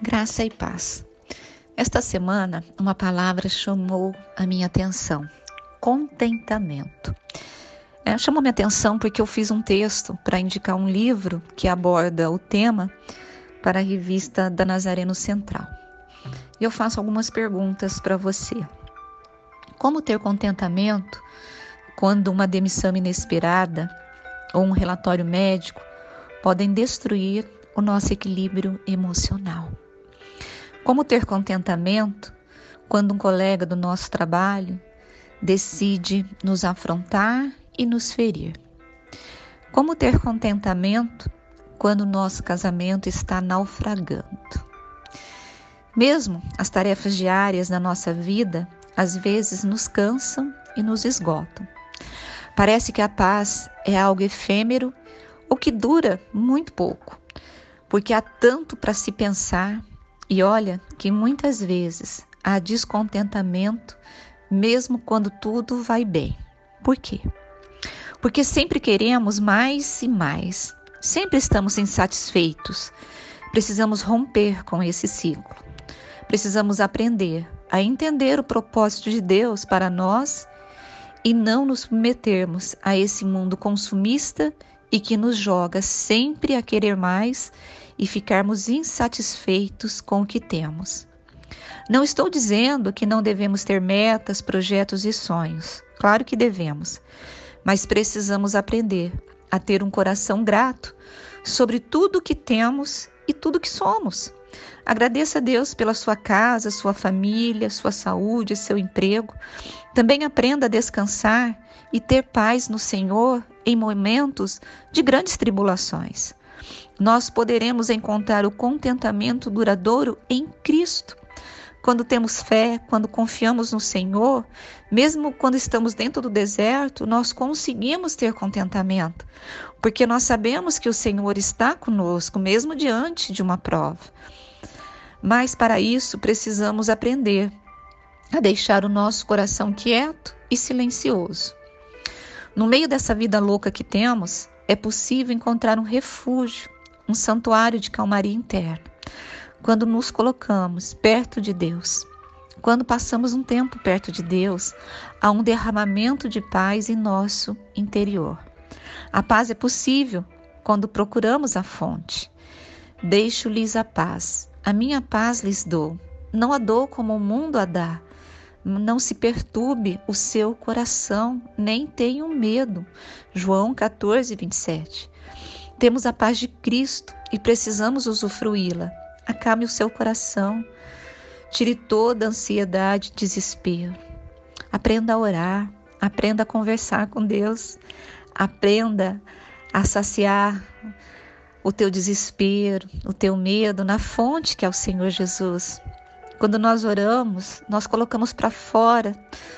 Graça e paz. Esta semana, uma palavra chamou a minha atenção: contentamento. É, chamou minha atenção porque eu fiz um texto para indicar um livro que aborda o tema para a revista da Nazareno Central. E eu faço algumas perguntas para você. Como ter contentamento quando uma demissão inesperada ou um relatório médico podem destruir o nosso equilíbrio emocional? Como ter contentamento quando um colega do nosso trabalho decide nos afrontar e nos ferir? Como ter contentamento quando o nosso casamento está naufragando? Mesmo as tarefas diárias da nossa vida às vezes nos cansam e nos esgotam. Parece que a paz é algo efêmero ou que dura muito pouco, porque há tanto para se pensar e olha que muitas vezes há descontentamento, mesmo quando tudo vai bem. Por quê? Porque sempre queremos mais e mais, sempre estamos insatisfeitos. Precisamos romper com esse ciclo. Precisamos aprender a entender o propósito de Deus para nós e não nos submetermos a esse mundo consumista e que nos joga sempre a querer mais e ficarmos insatisfeitos com o que temos. Não estou dizendo que não devemos ter metas, projetos e sonhos. Claro que devemos, mas precisamos aprender a ter um coração grato sobre tudo que temos e tudo que somos. Agradeça a Deus pela sua casa, sua família, sua saúde, seu emprego. Também aprenda a descansar e ter paz no Senhor em momentos de grandes tribulações nós poderemos encontrar o contentamento duradouro em Cristo. Quando temos fé, quando confiamos no Senhor, mesmo quando estamos dentro do deserto, nós conseguimos ter contentamento, porque nós sabemos que o Senhor está conosco, mesmo diante de uma prova. Mas para isso precisamos aprender a deixar o nosso coração quieto e silencioso. No meio dessa vida louca que temos, é possível encontrar um refúgio um santuário de calmaria interna. Quando nos colocamos perto de Deus, quando passamos um tempo perto de Deus, há um derramamento de paz em nosso interior. A paz é possível quando procuramos a fonte. Deixo-lhes a paz, a minha paz lhes dou. Não a dou como o mundo a dá. Não se perturbe o seu coração, nem tenham medo. João 14, 27. Temos a paz de Cristo e precisamos usufruí-la. Acalme o seu coração. Tire toda a ansiedade e desespero. Aprenda a orar. Aprenda a conversar com Deus. Aprenda a saciar o teu desespero, o teu medo na fonte que é o Senhor Jesus. Quando nós oramos, nós colocamos para fora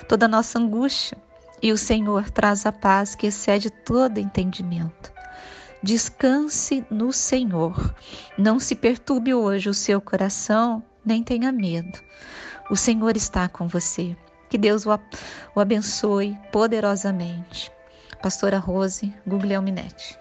toda a nossa angústia e o Senhor traz a paz que excede todo entendimento. Descanse no Senhor. Não se perturbe hoje o seu coração, nem tenha medo. O Senhor está com você. Que Deus o abençoe poderosamente. Pastora Rose Guglielminetti.